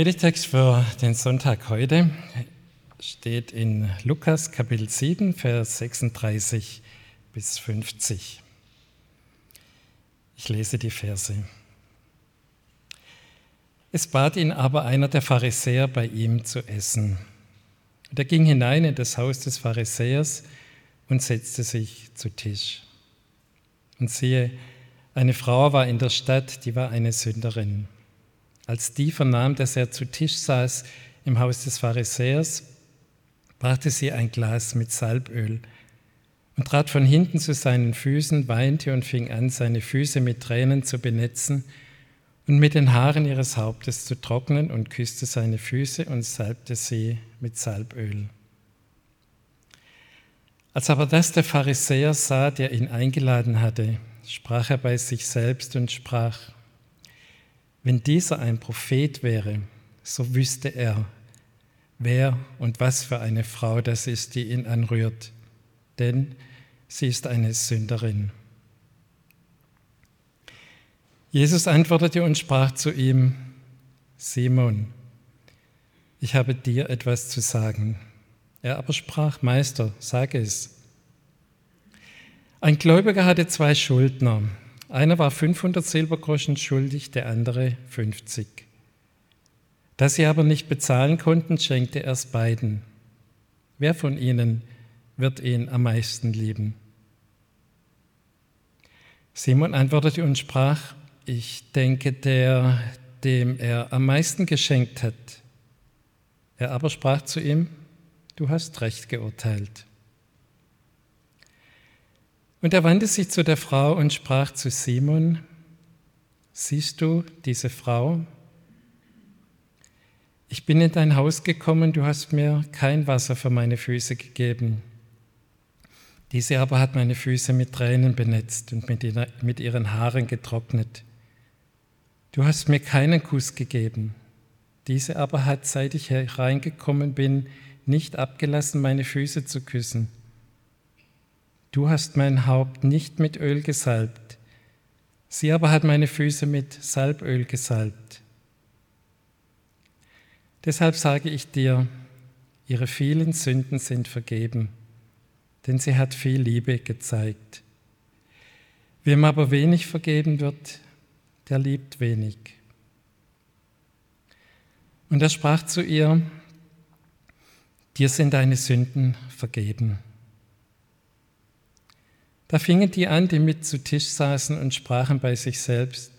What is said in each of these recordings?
Predigtext für den Sonntag heute steht in Lukas Kapitel 7, Vers 36 bis 50. Ich lese die Verse. Es bat ihn aber einer der Pharisäer, bei ihm zu essen. Und er ging hinein in das Haus des Pharisäers und setzte sich zu Tisch. Und siehe, eine Frau war in der Stadt, die war eine Sünderin. Als die vernahm, dass er zu Tisch saß im Haus des Pharisäers, brachte sie ein Glas mit Salböl und trat von hinten zu seinen Füßen, weinte und fing an, seine Füße mit Tränen zu benetzen und mit den Haaren ihres Hauptes zu trocknen und küsste seine Füße und salbte sie mit Salböl. Als aber das der Pharisäer sah, der ihn eingeladen hatte, sprach er bei sich selbst und sprach, wenn dieser ein Prophet wäre, so wüsste er, wer und was für eine Frau das ist, die ihn anrührt, denn sie ist eine Sünderin. Jesus antwortete und sprach zu ihm, Simon, ich habe dir etwas zu sagen. Er aber sprach, Meister, sage es. Ein Gläubiger hatte zwei Schuldner. Einer war 500 Silbergroschen schuldig, der andere 50. Da sie aber nicht bezahlen konnten, schenkte er es beiden. Wer von ihnen wird ihn am meisten lieben? Simon antwortete und sprach, ich denke, der, dem er am meisten geschenkt hat. Er aber sprach zu ihm, du hast recht geurteilt. Und er wandte sich zu der Frau und sprach zu Simon, siehst du diese Frau? Ich bin in dein Haus gekommen, du hast mir kein Wasser für meine Füße gegeben. Diese aber hat meine Füße mit Tränen benetzt und mit ihren Haaren getrocknet. Du hast mir keinen Kuss gegeben. Diese aber hat, seit ich hereingekommen bin, nicht abgelassen, meine Füße zu küssen. Du hast mein Haupt nicht mit Öl gesalbt, sie aber hat meine Füße mit Salböl gesalbt. Deshalb sage ich dir, ihre vielen Sünden sind vergeben, denn sie hat viel Liebe gezeigt. Wem aber wenig vergeben wird, der liebt wenig. Und er sprach zu ihr, dir sind deine Sünden vergeben. Da fingen die an, die mit zu Tisch saßen und sprachen bei sich selbst,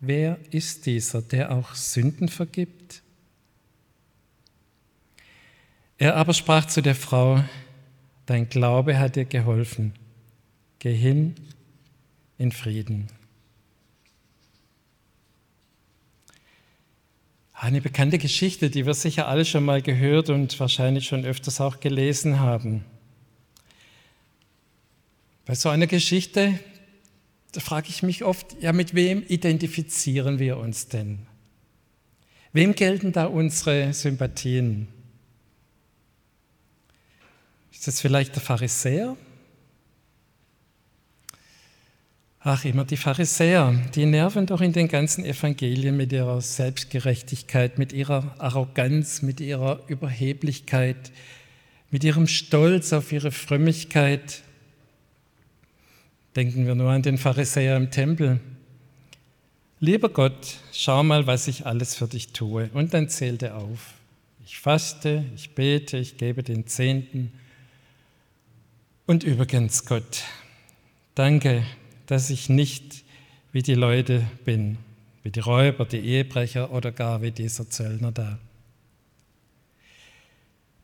wer ist dieser, der auch Sünden vergibt? Er aber sprach zu der Frau, dein Glaube hat dir geholfen, geh hin in Frieden. Eine bekannte Geschichte, die wir sicher alle schon mal gehört und wahrscheinlich schon öfters auch gelesen haben. Bei so einer Geschichte, da frage ich mich oft, ja, mit wem identifizieren wir uns denn? Wem gelten da unsere Sympathien? Ist das vielleicht der Pharisäer? Ach, immer die Pharisäer, die nerven doch in den ganzen Evangelien mit ihrer Selbstgerechtigkeit, mit ihrer Arroganz, mit ihrer Überheblichkeit, mit ihrem Stolz auf ihre Frömmigkeit. Denken wir nur an den Pharisäer im Tempel. Lieber Gott, schau mal, was ich alles für dich tue. Und dann zählt er auf. Ich faste, ich bete, ich gebe den Zehnten. Und übrigens, Gott, danke, dass ich nicht wie die Leute bin, wie die Räuber, die Ehebrecher oder gar wie dieser Zöllner da.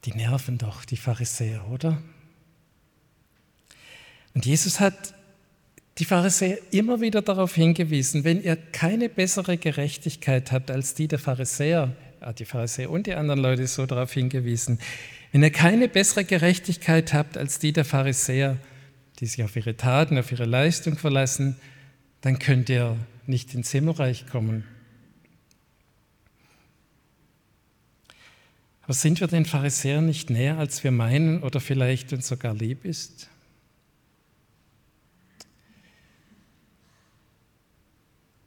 Die nerven doch, die Pharisäer, oder? Und Jesus hat die Pharisäer immer wieder darauf hingewiesen, wenn ihr keine bessere Gerechtigkeit habt als die der Pharisäer, ja, die Pharisäer und die anderen Leute so darauf hingewiesen, wenn ihr keine bessere Gerechtigkeit habt als die der Pharisäer, die sich auf ihre Taten, auf ihre Leistung verlassen, dann könnt ihr nicht ins Himmelreich kommen. Aber sind wir den Pharisäern nicht näher, als wir meinen oder vielleicht uns sogar lieb ist?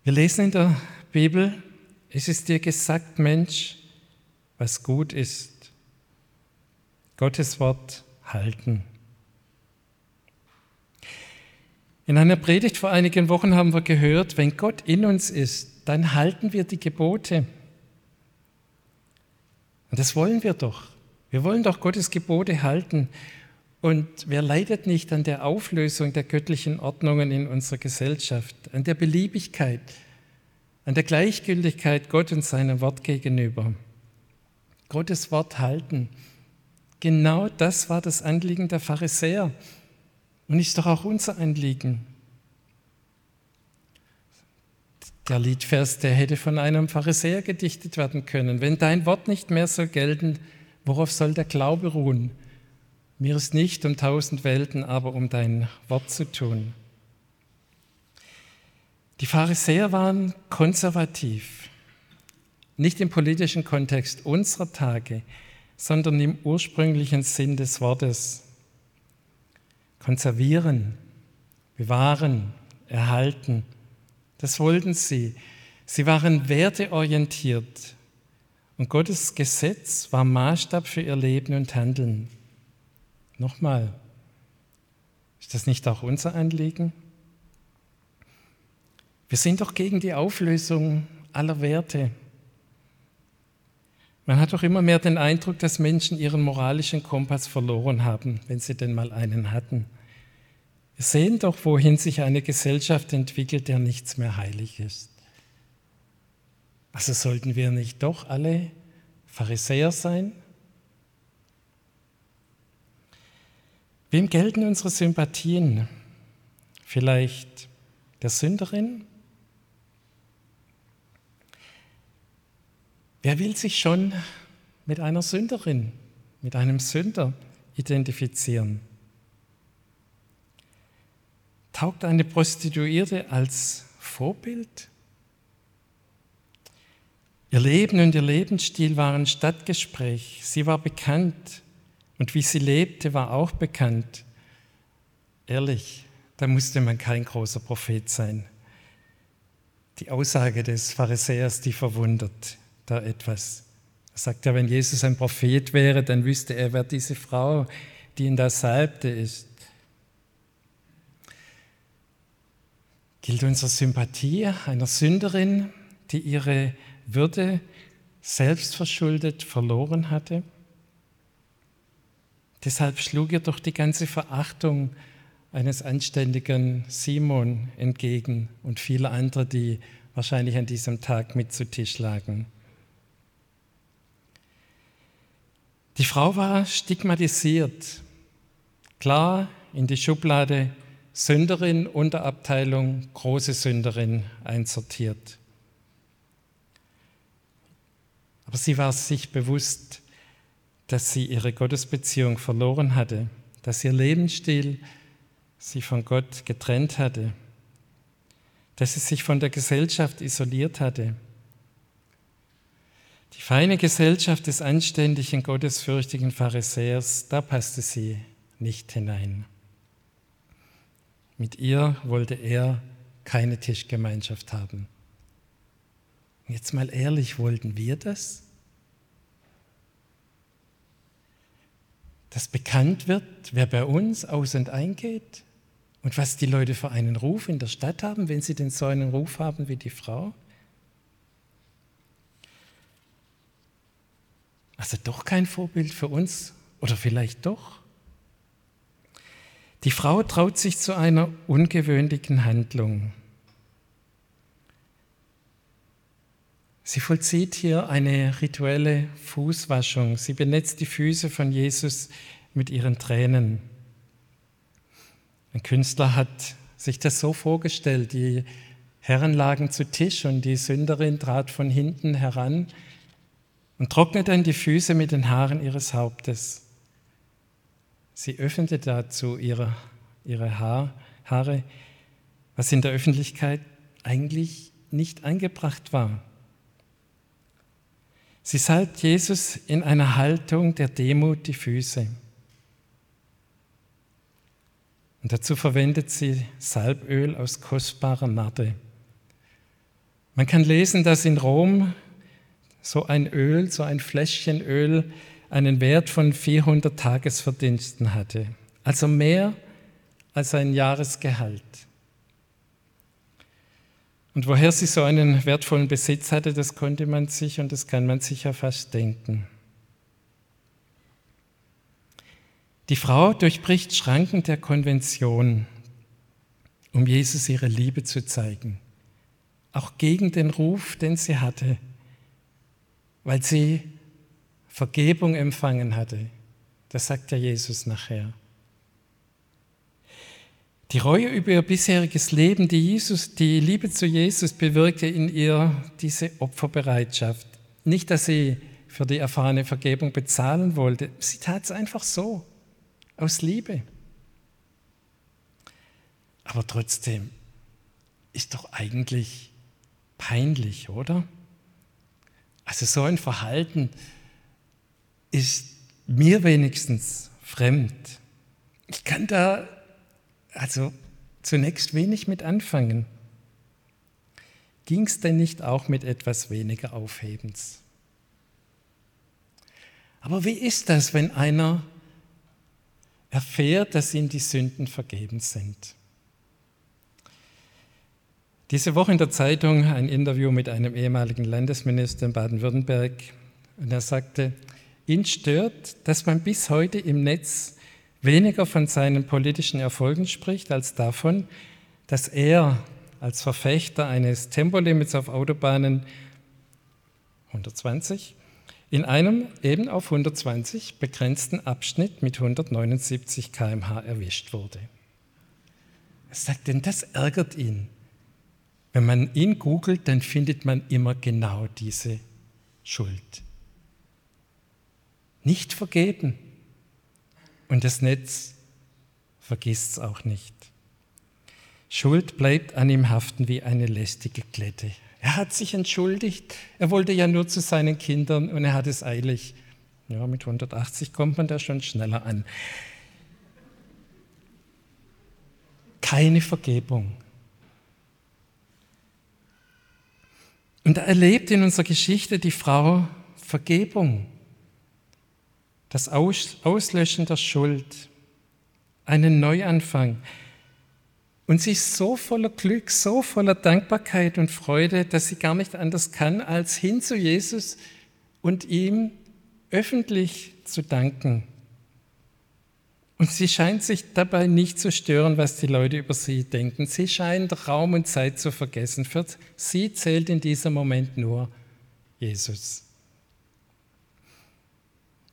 Wir lesen in der Bibel, es ist dir gesagt, Mensch, was gut ist. Gottes Wort halten. In einer Predigt vor einigen Wochen haben wir gehört, wenn Gott in uns ist, dann halten wir die Gebote. Und das wollen wir doch. Wir wollen doch Gottes Gebote halten. Und wer leidet nicht an der Auflösung der göttlichen Ordnungen in unserer Gesellschaft, an der Beliebigkeit, an der Gleichgültigkeit Gott und seinem Wort gegenüber? Gottes Wort halten. Genau das war das Anliegen der Pharisäer und ist doch auch unser Anliegen. Der Liedvers, der hätte von einem Pharisäer gedichtet werden können. Wenn dein Wort nicht mehr soll gelten, worauf soll der Glaube ruhen? Mir ist nicht um tausend Welten, aber um dein Wort zu tun. Die Pharisäer waren konservativ, nicht im politischen Kontext unserer Tage, sondern im ursprünglichen Sinn des Wortes. Konservieren, bewahren, erhalten, das wollten sie. Sie waren werteorientiert und Gottes Gesetz war Maßstab für ihr Leben und Handeln. Nochmal, ist das nicht auch unser Anliegen? Wir sind doch gegen die Auflösung aller Werte. Man hat doch immer mehr den Eindruck, dass Menschen ihren moralischen Kompass verloren haben, wenn sie denn mal einen hatten. Wir sehen doch, wohin sich eine Gesellschaft entwickelt, der nichts mehr heilig ist. Also sollten wir nicht doch alle Pharisäer sein? Wem gelten unsere Sympathien? Vielleicht der Sünderin? Wer will sich schon mit einer Sünderin, mit einem Sünder identifizieren? Taugt eine Prostituierte als Vorbild? Ihr Leben und ihr Lebensstil waren Stadtgespräch. Sie war bekannt und wie sie lebte, war auch bekannt. Ehrlich, da musste man kein großer Prophet sein. Die Aussage des Pharisäers, die verwundert da etwas. Er sagt ja, wenn Jesus ein Prophet wäre, dann wüsste er, wer diese Frau, die ihn da salbte, ist. gilt unsere Sympathie einer Sünderin, die ihre Würde selbstverschuldet verloren hatte? Deshalb schlug ihr doch die ganze Verachtung eines anständigen Simon entgegen und viele andere, die wahrscheinlich an diesem Tag mit zu Tisch lagen. Die Frau war stigmatisiert, klar in die Schublade Sünderin, Unterabteilung, große Sünderin einsortiert. Aber sie war sich bewusst, dass sie ihre Gottesbeziehung verloren hatte, dass ihr Lebensstil sie von Gott getrennt hatte, dass sie sich von der Gesellschaft isoliert hatte. Die feine Gesellschaft des anständigen, gottesfürchtigen Pharisäers, da passte sie nicht hinein. Mit ihr wollte er keine Tischgemeinschaft haben. Jetzt mal ehrlich, wollten wir das? Dass bekannt wird, wer bei uns aus und eingeht und was die Leute für einen Ruf in der Stadt haben, wenn sie denn so einen Ruf haben wie die Frau? Also doch kein Vorbild für uns oder vielleicht doch? Die Frau traut sich zu einer ungewöhnlichen Handlung. Sie vollzieht hier eine rituelle Fußwaschung. Sie benetzt die Füße von Jesus mit ihren Tränen. Ein Künstler hat sich das so vorgestellt. Die Herren lagen zu Tisch und die Sünderin trat von hinten heran und trocknete dann die Füße mit den Haaren ihres Hauptes. Sie öffnete dazu ihre, ihre Haar, Haare, was in der Öffentlichkeit eigentlich nicht angebracht war. Sie salbt Jesus in einer Haltung der Demut die Füße. Und dazu verwendet sie Salböl aus kostbarer Narde. Man kann lesen, dass in Rom so ein Öl, so ein Fläschchen Öl einen Wert von 400 Tagesverdiensten hatte, also mehr als ein Jahresgehalt. Und woher sie so einen wertvollen Besitz hatte, das konnte man sich und das kann man sich ja fast denken. Die Frau durchbricht Schranken der Konvention, um Jesus ihre Liebe zu zeigen, auch gegen den Ruf, den sie hatte, weil sie Vergebung empfangen hatte. Das sagt ja Jesus nachher. Die Reue über ihr bisheriges Leben, die, Jesus, die Liebe zu Jesus bewirkte in ihr diese Opferbereitschaft. Nicht, dass sie für die erfahrene Vergebung bezahlen wollte, sie tat es einfach so, aus Liebe. Aber trotzdem ist doch eigentlich peinlich, oder? Also so ein Verhalten, ist mir wenigstens fremd. Ich kann da also zunächst wenig mit anfangen. Ging es denn nicht auch mit etwas weniger Aufhebens? Aber wie ist das, wenn einer erfährt, dass ihm die Sünden vergeben sind? Diese Woche in der Zeitung ein Interview mit einem ehemaligen Landesminister in Baden-Württemberg. Und er sagte, Ihn stört, dass man bis heute im Netz weniger von seinen politischen Erfolgen spricht, als davon, dass er als Verfechter eines Tempolimits auf Autobahnen 120 in einem eben auf 120 begrenzten Abschnitt mit 179 km/h erwischt wurde. Er sagt, denn das ärgert ihn. Wenn man ihn googelt, dann findet man immer genau diese Schuld nicht vergeben. Und das Netz vergisst es auch nicht. Schuld bleibt an ihm haften wie eine lästige Klette. Er hat sich entschuldigt, er wollte ja nur zu seinen Kindern und er hat es eilig. Ja, mit 180 kommt man da schon schneller an. Keine Vergebung. Und da erlebt in unserer Geschichte die Frau Vergebung das Auslöschen der Schuld, einen Neuanfang. Und sie ist so voller Glück, so voller Dankbarkeit und Freude, dass sie gar nicht anders kann, als hin zu Jesus und ihm öffentlich zu danken. Und sie scheint sich dabei nicht zu stören, was die Leute über sie denken. Sie scheint Raum und Zeit zu vergessen. Für sie zählt in diesem Moment nur Jesus.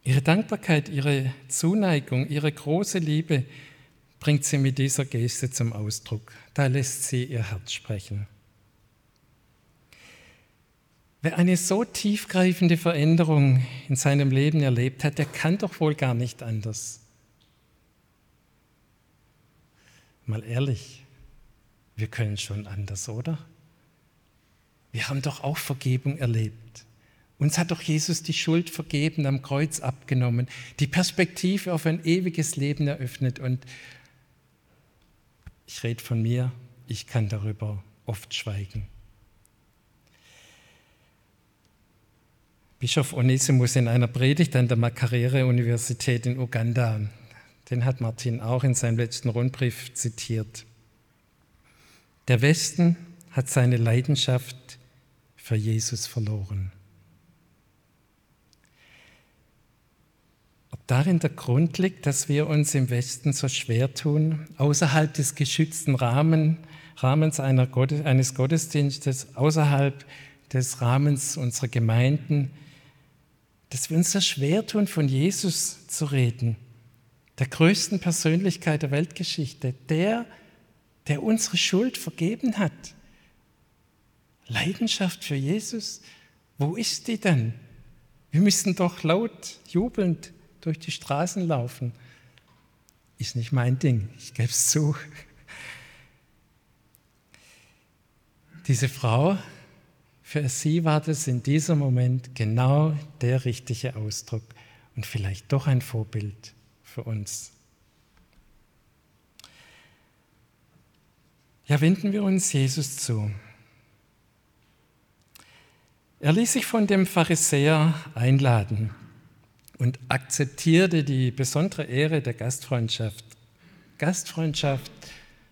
Ihre Dankbarkeit, ihre Zuneigung, ihre große Liebe bringt sie mit dieser Geste zum Ausdruck. Da lässt sie ihr Herz sprechen. Wer eine so tiefgreifende Veränderung in seinem Leben erlebt hat, der kann doch wohl gar nicht anders. Mal ehrlich, wir können schon anders, oder? Wir haben doch auch Vergebung erlebt. Uns hat doch Jesus die Schuld vergeben, am Kreuz abgenommen, die Perspektive auf ein ewiges Leben eröffnet. Und ich rede von mir, ich kann darüber oft schweigen. Bischof Onesimus in einer Predigt an der Makarere-Universität in Uganda, den hat Martin auch in seinem letzten Rundbrief zitiert. Der Westen hat seine Leidenschaft für Jesus verloren. Darin der Grund liegt, dass wir uns im Westen so schwer tun, außerhalb des geschützten Rahmen, Rahmens Gottes, eines Gottesdienstes, außerhalb des Rahmens unserer Gemeinden, dass wir uns so schwer tun, von Jesus zu reden, der größten Persönlichkeit der Weltgeschichte, der der unsere Schuld vergeben hat. Leidenschaft für Jesus, wo ist die denn? Wir müssen doch laut, jubelnd durch die Straßen laufen. Ist nicht mein Ding, ich gebe es zu. Diese Frau, für sie war das in diesem Moment genau der richtige Ausdruck und vielleicht doch ein Vorbild für uns. Ja, wenden wir uns Jesus zu. Er ließ sich von dem Pharisäer einladen und akzeptierte die besondere Ehre der Gastfreundschaft. Gastfreundschaft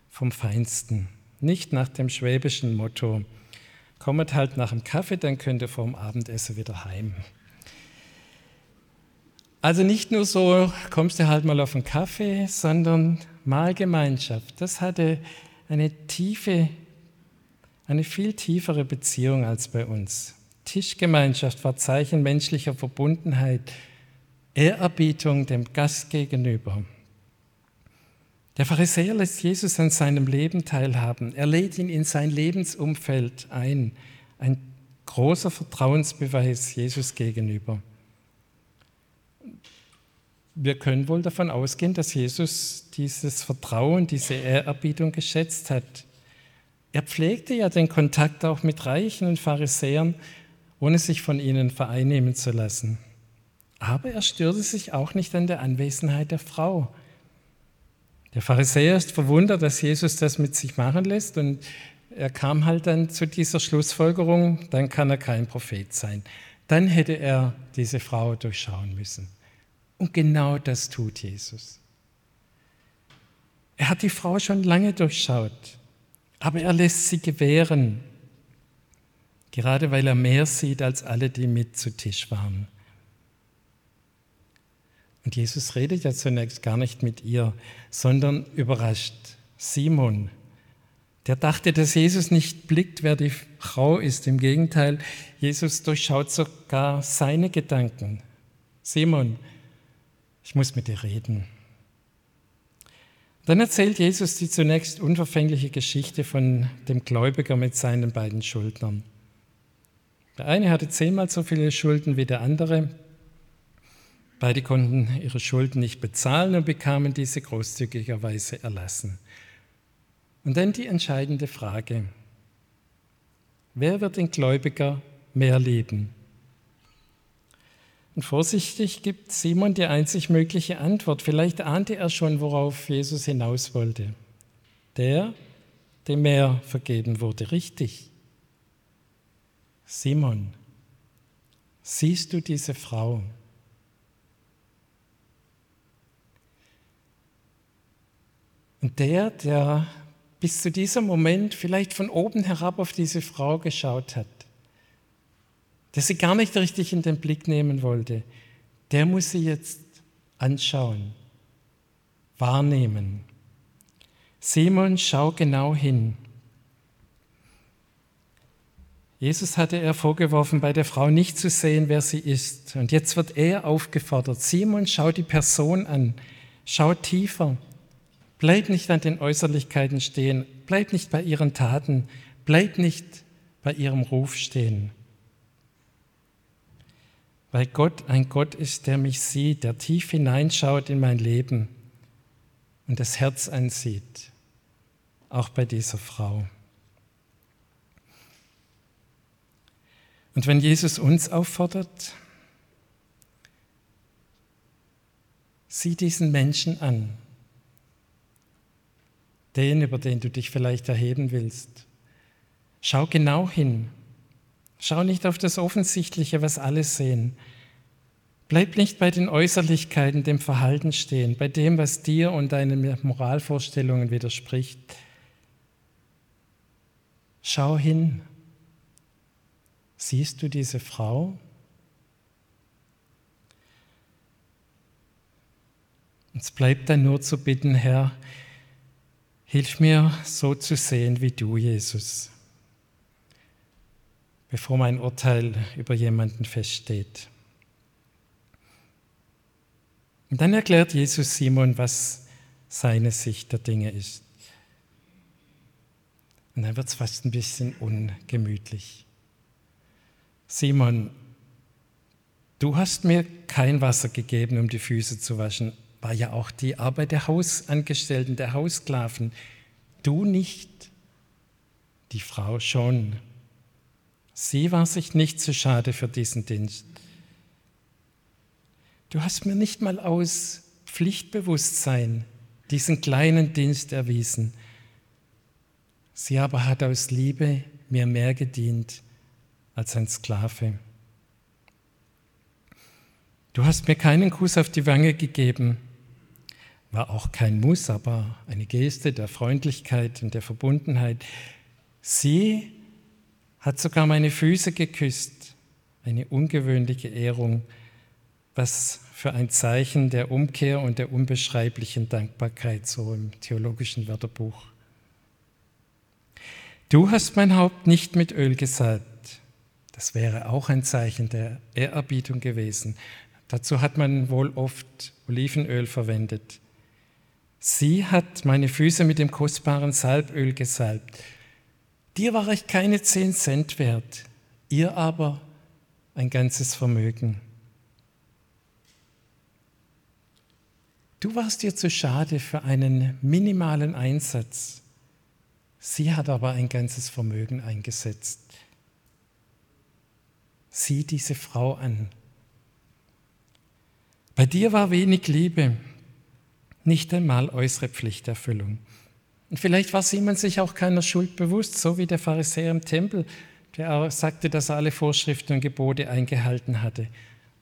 vom Feinsten, nicht nach dem schwäbischen Motto, kommet halt nach dem Kaffee, dann könnt ihr vorm Abendessen wieder heim. Also nicht nur so, kommst du halt mal auf einen Kaffee, sondern Mahlgemeinschaft. Das hatte eine tiefe, eine viel tiefere Beziehung als bei uns. Tischgemeinschaft war Zeichen menschlicher Verbundenheit, Ehrerbietung dem Gast gegenüber. Der Pharisäer lässt Jesus an seinem Leben teilhaben. Er lädt ihn in sein Lebensumfeld ein. Ein großer Vertrauensbeweis Jesus gegenüber. Wir können wohl davon ausgehen, dass Jesus dieses Vertrauen, diese Ehrerbietung geschätzt hat. Er pflegte ja den Kontakt auch mit Reichen und Pharisäern, ohne sich von ihnen vereinnehmen zu lassen. Aber er störte sich auch nicht an der Anwesenheit der Frau. Der Pharisäer ist verwundert, dass Jesus das mit sich machen lässt und er kam halt dann zu dieser Schlussfolgerung, dann kann er kein Prophet sein. Dann hätte er diese Frau durchschauen müssen. Und genau das tut Jesus. Er hat die Frau schon lange durchschaut, aber er lässt sie gewähren, gerade weil er mehr sieht als alle, die mit zu Tisch waren. Und Jesus redet ja zunächst gar nicht mit ihr, sondern überrascht Simon. Der dachte, dass Jesus nicht blickt, wer die Frau ist. Im Gegenteil, Jesus durchschaut sogar seine Gedanken. Simon, ich muss mit dir reden. Dann erzählt Jesus die zunächst unverfängliche Geschichte von dem Gläubiger mit seinen beiden Schuldnern. Der eine hatte zehnmal so viele Schulden wie der andere. Beide konnten ihre Schulden nicht bezahlen und bekamen diese großzügigerweise erlassen. Und dann die entscheidende Frage, wer wird den Gläubiger mehr lieben? Und vorsichtig gibt Simon die einzig mögliche Antwort. Vielleicht ahnte er schon, worauf Jesus hinaus wollte. Der, dem mehr vergeben wurde, richtig. Simon, siehst du diese Frau? Und der, der bis zu diesem Moment vielleicht von oben herab auf diese Frau geschaut hat, der sie gar nicht richtig in den Blick nehmen wollte, der muss sie jetzt anschauen, wahrnehmen. Simon, schau genau hin. Jesus hatte er vorgeworfen, bei der Frau nicht zu sehen, wer sie ist. Und jetzt wird er aufgefordert, Simon, schau die Person an, schau tiefer. Bleib nicht an den Äußerlichkeiten stehen, bleib nicht bei ihren Taten, bleib nicht bei ihrem Ruf stehen. Weil Gott ein Gott ist, der mich sieht, der tief hineinschaut in mein Leben und das Herz ansieht, auch bei dieser Frau. Und wenn Jesus uns auffordert, sieh diesen Menschen an, den, über den du dich vielleicht erheben willst. Schau genau hin. Schau nicht auf das Offensichtliche, was alle sehen. Bleib nicht bei den Äußerlichkeiten, dem Verhalten stehen, bei dem, was dir und deinen Moralvorstellungen widerspricht. Schau hin. Siehst du diese Frau? Es bleibt dann nur zu bitten, Herr, Hilf mir, so zu sehen wie du, Jesus, bevor mein Urteil über jemanden feststeht. Und dann erklärt Jesus Simon, was seine Sicht der Dinge ist. Und dann wird es fast ein bisschen ungemütlich. Simon, du hast mir kein Wasser gegeben, um die Füße zu waschen. War ja auch die Arbeit der Hausangestellten, der Haussklaven. Du nicht, die Frau schon. Sie war sich nicht zu schade für diesen Dienst. Du hast mir nicht mal aus Pflichtbewusstsein diesen kleinen Dienst erwiesen. Sie aber hat aus Liebe mir mehr gedient als ein Sklave. Du hast mir keinen Kuss auf die Wange gegeben, war auch kein Muss, aber eine Geste der Freundlichkeit und der Verbundenheit. Sie hat sogar meine Füße geküsst, eine ungewöhnliche Ehrung, was für ein Zeichen der Umkehr und der unbeschreiblichen Dankbarkeit so im theologischen Wörterbuch. Du hast mein Haupt nicht mit Öl gesalbt. Das wäre auch ein Zeichen der Ehrerbietung gewesen. Dazu hat man wohl oft Olivenöl verwendet. Sie hat meine Füße mit dem kostbaren Salböl gesalbt. Dir war ich keine zehn Cent wert, ihr aber ein ganzes Vermögen. Du warst dir zu schade für einen minimalen Einsatz. Sie hat aber ein ganzes Vermögen eingesetzt. Sieh diese Frau an. Bei dir war wenig Liebe, nicht einmal äußere Pflichterfüllung. Und vielleicht war Simon sich auch keiner Schuld bewusst, so wie der Pharisäer im Tempel, der auch sagte, dass er alle Vorschriften und Gebote eingehalten hatte,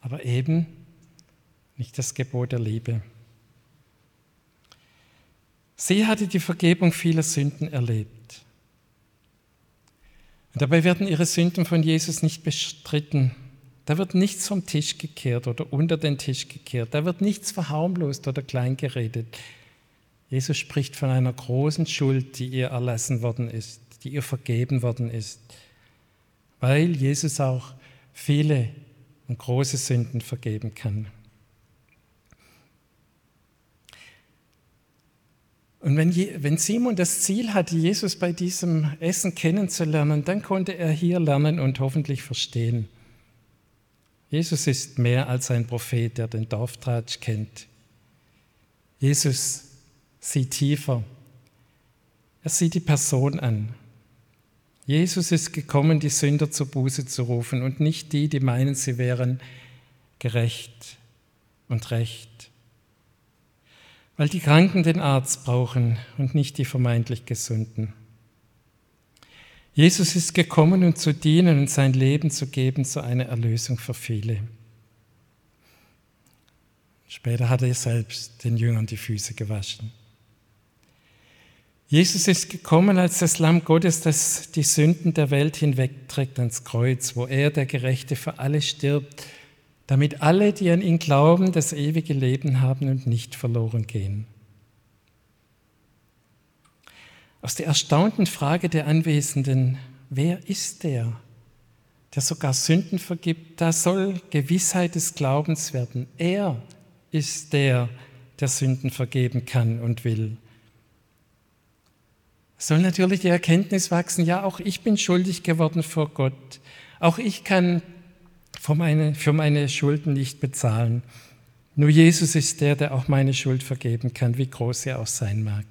aber eben nicht das Gebot der Liebe. Sie hatte die Vergebung vieler Sünden erlebt. Und dabei werden ihre Sünden von Jesus nicht bestritten. Da wird nichts vom Tisch gekehrt oder unter den Tisch gekehrt. Da wird nichts verharmlost oder kleingeredet. Jesus spricht von einer großen Schuld, die ihr erlassen worden ist, die ihr vergeben worden ist, weil Jesus auch viele und große Sünden vergeben kann. Und wenn, wenn Simon das Ziel hatte, Jesus bei diesem Essen kennenzulernen, dann konnte er hier lernen und hoffentlich verstehen. Jesus ist mehr als ein Prophet, der den Dorftratsch kennt. Jesus sieht tiefer. Er sieht die Person an. Jesus ist gekommen, die Sünder zur Buße zu rufen und nicht die, die meinen, sie wären gerecht und recht weil die Kranken den Arzt brauchen und nicht die vermeintlich Gesunden. Jesus ist gekommen, um zu dienen und sein Leben zu geben zu einer Erlösung für viele. Später hat er selbst den Jüngern die Füße gewaschen. Jesus ist gekommen als das Lamm Gottes, das die Sünden der Welt hinwegträgt ans Kreuz, wo er, der Gerechte, für alle stirbt damit alle, die an ihn glauben, das ewige Leben haben und nicht verloren gehen. Aus der erstaunten Frage der Anwesenden, wer ist der, der sogar Sünden vergibt, da soll Gewissheit des Glaubens werden. Er ist der, der Sünden vergeben kann und will. Soll natürlich die Erkenntnis wachsen, ja, auch ich bin schuldig geworden vor Gott. Auch ich kann für meine, für meine Schulden nicht bezahlen. Nur Jesus ist der, der auch meine Schuld vergeben kann, wie groß sie auch sein mag.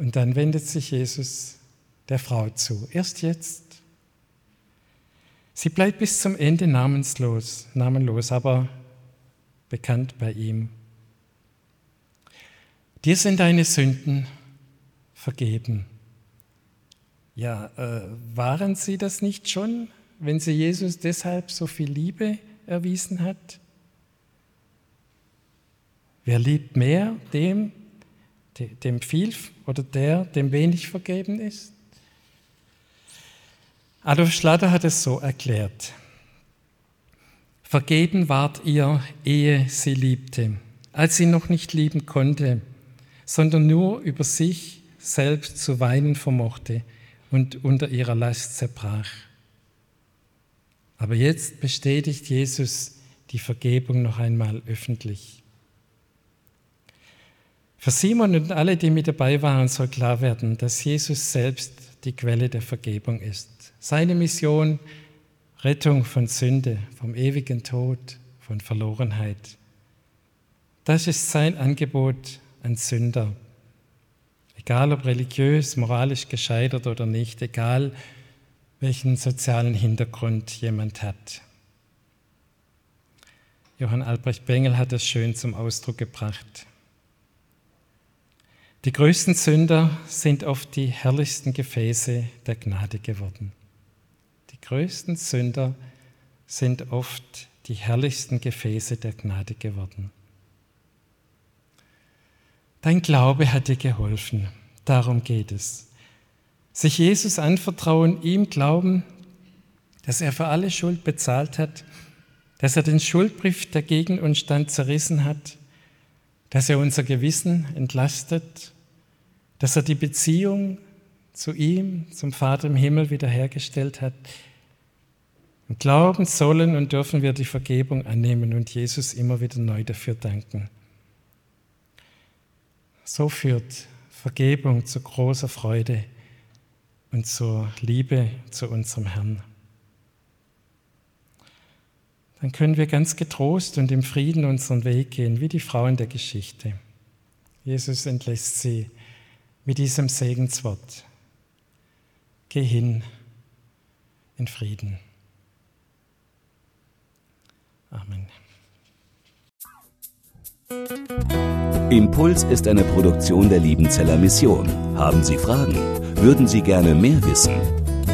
Und dann wendet sich Jesus der Frau zu. Erst jetzt. Sie bleibt bis zum Ende namenslos, namenlos, aber bekannt bei ihm. Dir sind deine Sünden vergeben. Ja, äh, waren sie das nicht schon, wenn sie Jesus deshalb so viel Liebe erwiesen hat? Wer liebt mehr dem, dem viel oder der, dem wenig vergeben ist? Adolf Schlatter hat es so erklärt. Vergeben ward ihr, ehe sie liebte, als sie noch nicht lieben konnte, sondern nur über sich selbst zu weinen vermochte und unter ihrer Last zerbrach. Aber jetzt bestätigt Jesus die Vergebung noch einmal öffentlich. Für Simon und alle, die mit dabei waren, soll klar werden, dass Jesus selbst die Quelle der Vergebung ist. Seine Mission, Rettung von Sünde, vom ewigen Tod, von Verlorenheit. Das ist sein Angebot an Sünder. Egal ob religiös, moralisch gescheitert oder nicht, egal welchen sozialen Hintergrund jemand hat. Johann Albrecht Bengel hat das schön zum Ausdruck gebracht. Die größten Sünder sind oft die herrlichsten Gefäße der Gnade geworden. Die größten Sünder sind oft die herrlichsten Gefäße der Gnade geworden. Dein Glaube hat dir geholfen. Darum geht es. Sich Jesus anvertrauen, ihm glauben, dass er für alle Schuld bezahlt hat, dass er den Schuldbrief, der gegen uns stand, zerrissen hat, dass er unser Gewissen entlastet, dass er die Beziehung zu ihm, zum Vater im Himmel wiederhergestellt hat. Und glauben sollen und dürfen wir die Vergebung annehmen und Jesus immer wieder neu dafür danken. So führt Vergebung zu großer Freude und zur Liebe zu unserem Herrn. Dann können wir ganz getrost und im Frieden unseren Weg gehen, wie die Frauen der Geschichte. Jesus entlässt sie mit diesem Segenswort. Geh hin in Frieden. Amen. Impuls ist eine Produktion der Liebenzeller Mission. Haben Sie Fragen? Würden Sie gerne mehr wissen?